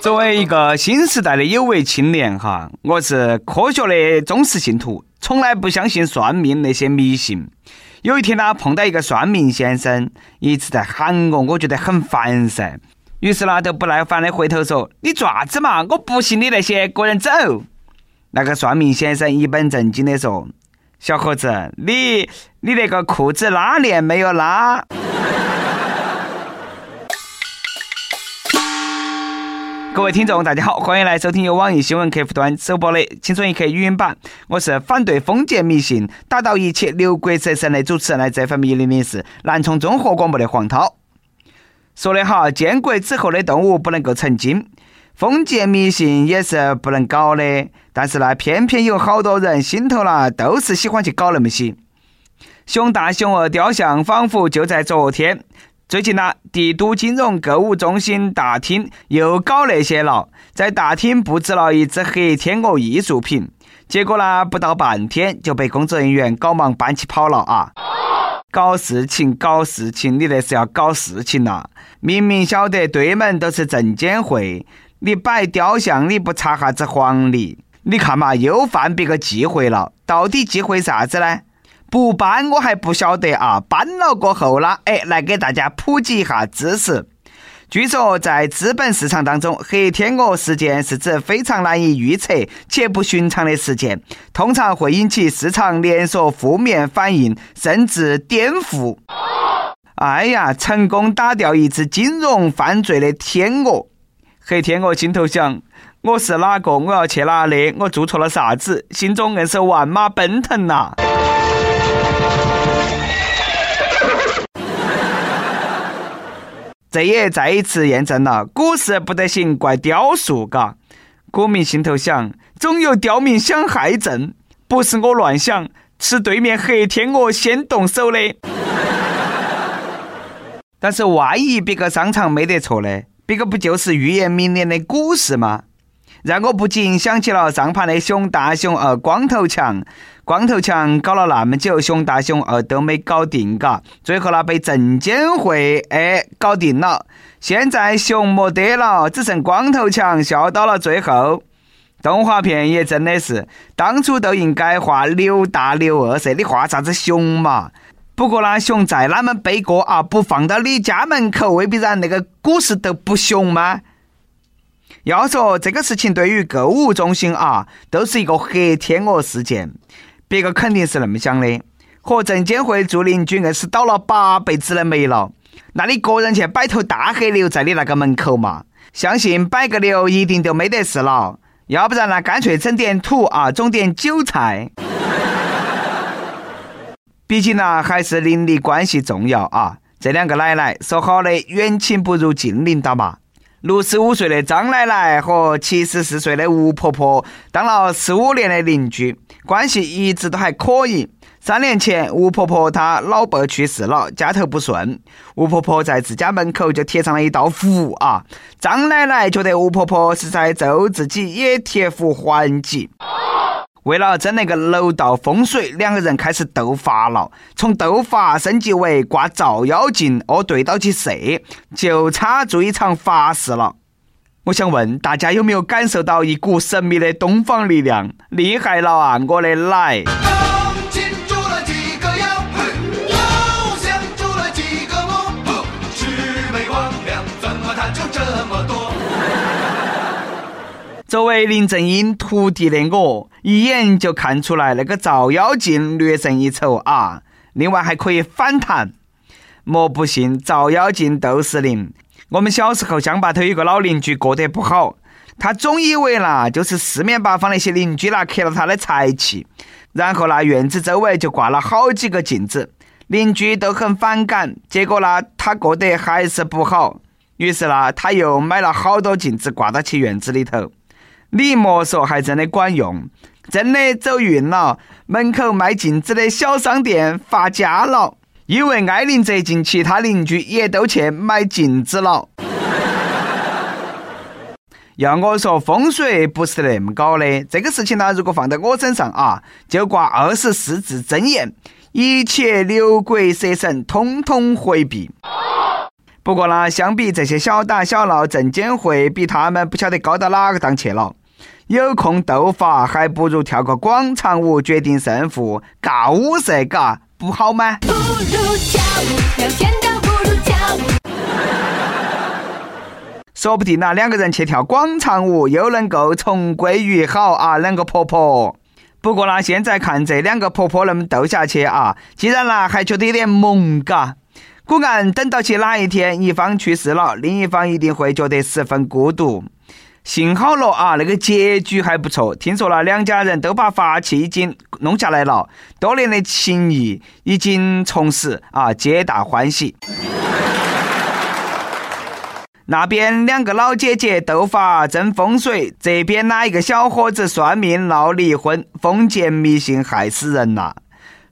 作为一个新时代的有为青年哈，我是科学的忠实信徒，从来不相信算命那些迷信。有一天呢，碰到一个算命先生，一直在喊我，我觉得很烦噻。于是呢，就不耐烦的回头说：“你爪子嘛，我不信你那些，个人走。”那个算命先生一本正经的说：“小伙子，你你那个裤子拉链没有拉。”各位听众，大家好，欢迎来收听由网易新闻客户端首播的《青春一刻》语音版。我是反对封建迷信、打倒一切牛鬼蛇神的主持人，来这份迷零零四南充综合广播的黄涛。说的好，建国之后的动物不能够成精，封建迷信也是不能搞的。但是呢，偏偏有好多人心头呢，都是喜欢去搞那么些。熊大熊二雕像仿佛就在昨天。最近呢，帝都金融购物中心大厅又搞那些了，在大厅布置了一只黑天鹅艺术品，结果呢，不到半天就被工作人员搞忙搬起跑了啊！搞事情，搞事情，你那是要搞事情呐！明明晓得对门都是证监会，你摆雕像你不查下子黄历？你看嘛，又犯别个忌讳了，到底忌讳啥子呢？不搬我还不晓得啊，搬了过后呢，哎，来给大家普及一下知识。据说在资本市场当中，黑天鹅事件是指非常难以预测且不寻常的事件，通常会引起市场连锁负面反应，甚至颠覆。哎呀，成功打掉一只金融犯罪的天鹅，黑天鹅心头想：我是哪个？我要去哪里？我做错了啥子？心中硬是万马奔腾呐！这也再一次验证了股市不得行，怪雕塑。嘎，股民心头想：总有刁民想害朕，不是我乱想，是对面黑天鹅先动手的。但是万一别个商场没得错呢？别个不就是预言明年的股市吗？让我不禁想起了上盘的熊大熊二光头强，光头强搞了那么久，熊大熊二都没搞定，嘎，最后呢被证监会哎搞定了。现在熊没得了，只剩光头强笑到了最后。动画片也真的是，当初都应该画刘大刘二噻，你画啥子熊嘛？不过呢，熊再哪么背锅啊，不放到你家门口，未必然那个股市都不熊吗？要说这个事情对于购物中心啊，都是一个黑天鹅事件，别个肯定是那么想的。和证监会做邻居硬是倒了八辈子的霉了，那你个人去摆头大黑牛在你那个门口嘛？相信摆个牛一定就没得事了，要不然呢，干脆整点土啊，种点韭菜。毕竟呢，还是邻里关系重要啊。这两个奶奶说好的远亲不如近邻的嘛。六十五岁的张奶奶和七十四岁的吴婆婆当了十五年的邻居，关系一直都还可以。三年前，吴婆婆她老伴去世了，家头不顺，吴婆婆在自家门口就贴上了一道符啊。张奶奶觉得吴婆婆是在咒自己，也贴符还击。为了争那个楼道风水，两个人开始斗法了。从斗法升级为挂照妖镜，哦，对到起射，就差做一场法事了。我想问大家有没有感受到一股神秘的东方力量？厉害了啊，我的奶！作为林正英徒弟的我，一眼就看出来那个照妖镜略胜一筹啊！另外还可以反弹。莫不信照妖镜斗是灵。我们小时候乡坝头有个老邻居过得不好，他总以为啦就是四面八方那些邻居啦克了他的财气，然后那院子周围就挂了好几个镜子，邻居都很反感。结果呢，他过得还是不好，于是呢，他又买了好多镜子挂到其院子里头。你莫说，还真的管用，真的走运了。门口卖镜子的小商店发家了，因为挨邻最近，其他邻居也都去买镜子了。要我说，风水不是那么搞的。这个事情呢，如果放在我身上啊，就挂二十四字真言：一切六鬼蛇神，通通回避。不过呢，相比这些小打小闹，证监会比他们不晓得高到哪个档去了。有空斗法，还不如跳个广场舞决定胜负，尬舞噻，嘎，不好吗？不如跳舞，聊天倒不如跳舞。说不定呐，两个人去跳广场舞，又能够重归于好啊，两个婆婆。不过呢，现在看这两个婆婆能斗下去啊，既然呢还觉得有点萌，嘎。果然等到起哪一天一方去世了，另一方一定会觉得十分孤独。幸好了啊，那个结局还不错。听说了，两家人都把法器已经弄下来了，多年的情谊已经重拾啊，皆大欢喜。那边两个老姐姐斗法争风水，这边哪一个小伙子算命闹离婚，封建迷信害死人呐！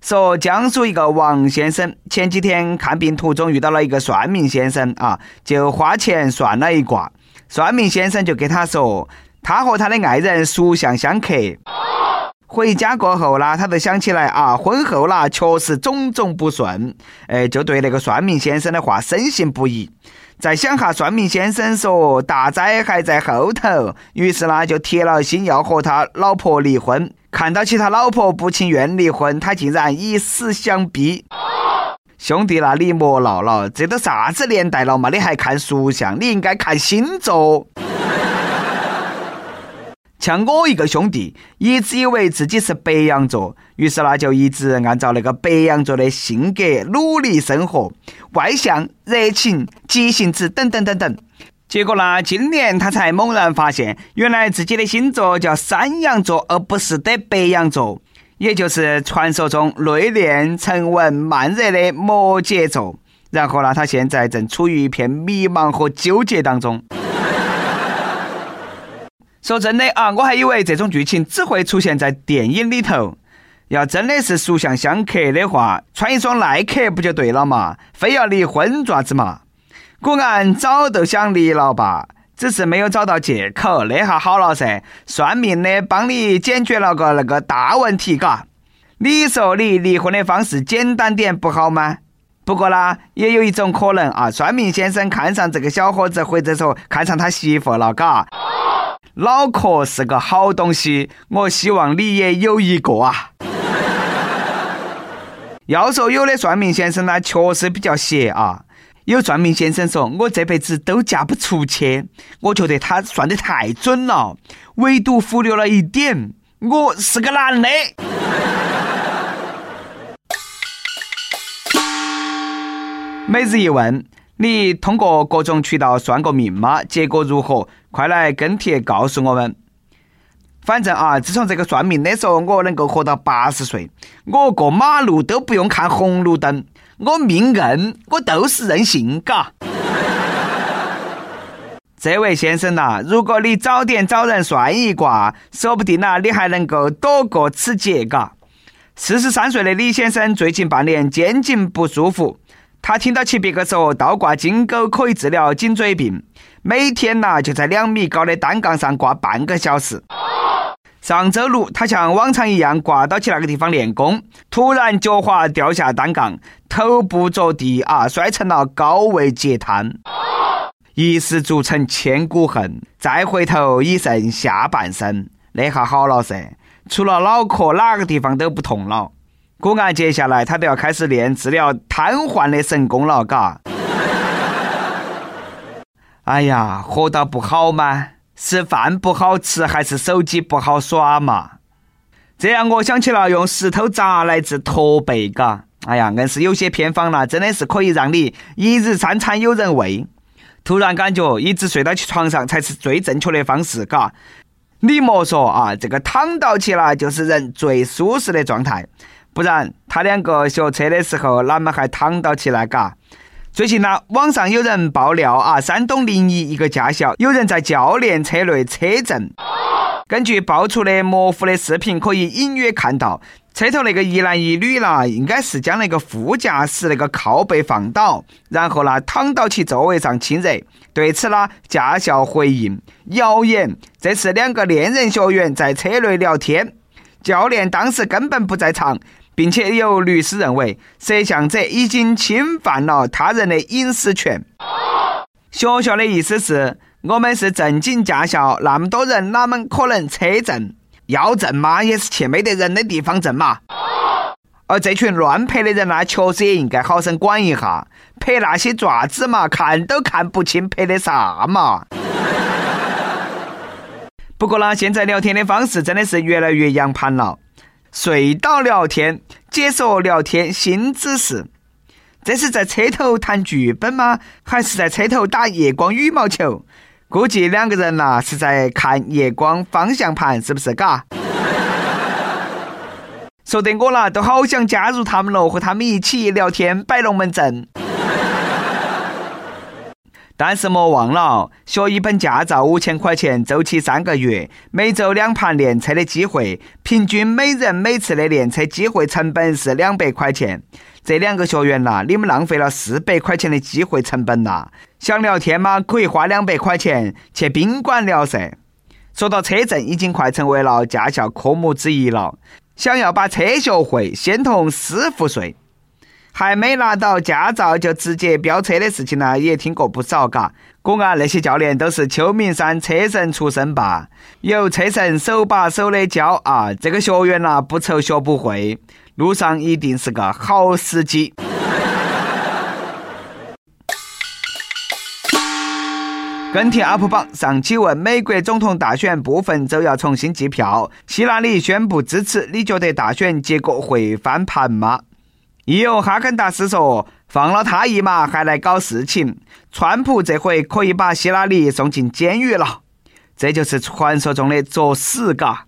说江苏一个王先生前几天看病途中遇到了一个算命先生啊，就花钱算了一卦。算命先生就给他说，他和他的爱人属相相克。回家过后呢，他就想起来啊，婚后啦确实种种不顺，哎，就对那个算命先生的话深信不疑。再想下，算命先生说大灾还在后头，于是呢就铁了心要和他老婆离婚。看到起他老婆不情愿离婚，他竟然以死相逼。兄弟，那你莫闹了，这都啥子年代了嘛？你还看属相？你应该看星座。像我一个兄弟，一直以为自己是白羊座，于是呢就一直按照那个白羊座的性格努力生活，外向、热情、急性子等等等等。结果呢，今年他才猛然发现，原来自己的星座叫山羊座，而不是的白羊座。也就是传说中内敛、沉稳、慢热的摩羯座，然后呢，他现在正处于一片迷茫和纠结当中。说真的啊，我还以为这种剧情只会出现在电影里头。要真的是属相相克的话，穿一双耐克不就对了嘛？非要离婚爪子嘛？果然早都想离了吧？只是没有找到借口，那下好了噻，算命的帮你解决了个那个大问题，嘎。你说你离婚的方式简单点不好吗？不过呢，也有一种可能啊，算命先生看上这个小伙子，或者说看上他媳妇了，嘎。脑壳是个好东西，我希望你也有一个啊。要说有的算命先生呢，确实比较邪啊。有算命先生说：“我这辈子都嫁不出去。”我觉得他算得太准了，唯独忽略了一点：我是个男的。每日一问：你通过各种渠道算过命吗？结果如何？快来跟帖告诉我们。反正啊，自从这个算命的说我能够活到八十岁，我过马路都不用看红绿灯。我命硬，我都是任性，嘎。这位先生呐，如果你早点找人算一卦，说不定呐，你还能够躲过此劫，嘎。四十三岁的李先生最近半年肩颈不舒服，他听到起别个说倒挂金钩可以治疗颈椎病，每天呐就在两米高的单杠上挂半个小时。上周六，他像往常一样挂到起那个地方练功，突然脚滑掉下单杠，头部着地啊，摔成了高位截瘫，一失足成千古恨。再回头已剩下半身，那下好了噻，除了脑壳哪个地方都不痛了。果然，接下来他都要开始练治疗瘫痪的神功了，嘎。哎呀，活到不好吗？是饭不好吃，还是手机不好耍嘛？这让我想起了用石头砸来治驼背，嘎，哎呀，硬是有些偏方了，真的是可以让你一日三餐有人喂。突然感觉一直睡到起床上才是最正确的方式，嘎。你莫说啊，这个躺到起了就是人最舒适的状态，不然他两个学车的时候哪么还躺到起来，嘎？最近呢，网上有人爆料啊，山东临沂一个驾校有人在教练车内车震。根据爆出的模糊的视频，可以隐约看到车头那个一男一女啦，应该是将那个副驾驶那个靠背放倒，然后呢躺到其座位上亲热。对此呢，驾校回应谣言，这是两个恋人学员在车内聊天，教练当时根本不在场。并且有律师认为，摄像者已经侵犯了他人的隐私权。学校的意思是我们是正经驾校，那么多人哪门可能车震？要证嘛，也是去没得人的地方证嘛。而这群乱拍的人呢，确实也应该好生管一下，拍那些爪子嘛，看都看不清拍的啥嘛。不过呢，现在聊天的方式真的是越来越洋盘了，隧道聊天，解说聊天新姿势。这是在车头谈剧本吗？还是在车头打夜光羽毛球？估计两个人呐是在看夜光方向盘，是不是？嘎？说得我啦，都好想加入他们了，和他们一起聊天摆龙门阵。但是莫忘了，学一本驾照五千块钱，周期三个月，每周两盘练车的机会，平均每人每次的练车机会成本是两百块钱。这两个学员呐，你们浪费了四百块钱的机会成本呐！想聊天吗？可以花两百块钱去宾馆聊噻。说到车证，已经快成为了驾校科目之一了。想要把车学会，先同师傅睡。还没拿到驾照就直接飙车的事情呢，也听过不少嘎。果然那些教练都是秋名山车神出身吧？有车神手把手的教啊，这个学员呐不愁学不会。路上一定是个好司机。跟帖 UP 榜上期问：美国总统大选部分州要重新计票，希拉里宣布支持，你觉得大选结果会翻盘吗？亦有哈根达斯说：放了他一马，还来搞事情。川普这回可以把希拉里送进监狱了，这就是传说中的作死嘎。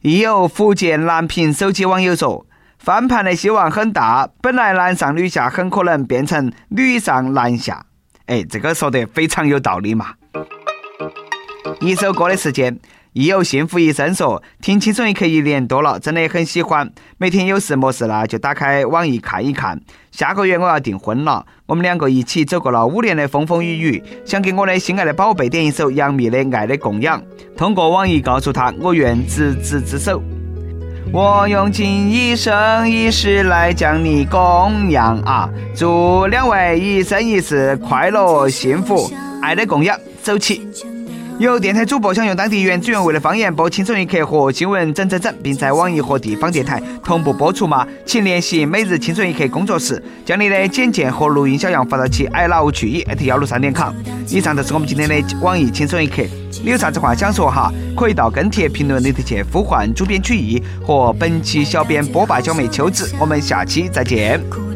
亦有福建南平手机网友说。翻盘的希望很大，本来男上女下，很可能变成女上男下。哎，这个说得非常有道理嘛。一首歌的时间，亦有幸福一生说，听轻松一刻一年多了，真的很喜欢。每天有事没事呢，就打开网易看一看。下个月我要订婚了，我们两个一起走过了五年的风风雨雨，想给我的心爱的宝贝点一首杨幂的《爱的供养》，通过网易告诉他，我愿执子之手。我用尽一生一世来将你供养啊！祝两位一生一世快乐幸福，爱的供养，走起！有电台主播想用当地原汁原味的方言播《轻松一刻》和新闻整整整，并在网易和地方电台同步播出吗？请联系每日轻松一刻工作室，将你的简介和录音小样发到其 i love 去一幺六三点 com。以上就是我们今天的网易轻松一刻，你有啥子话想说哈？可以到跟帖评论里头去呼唤主编曲艺和本期小编波霸小妹秋子。我们下期再见。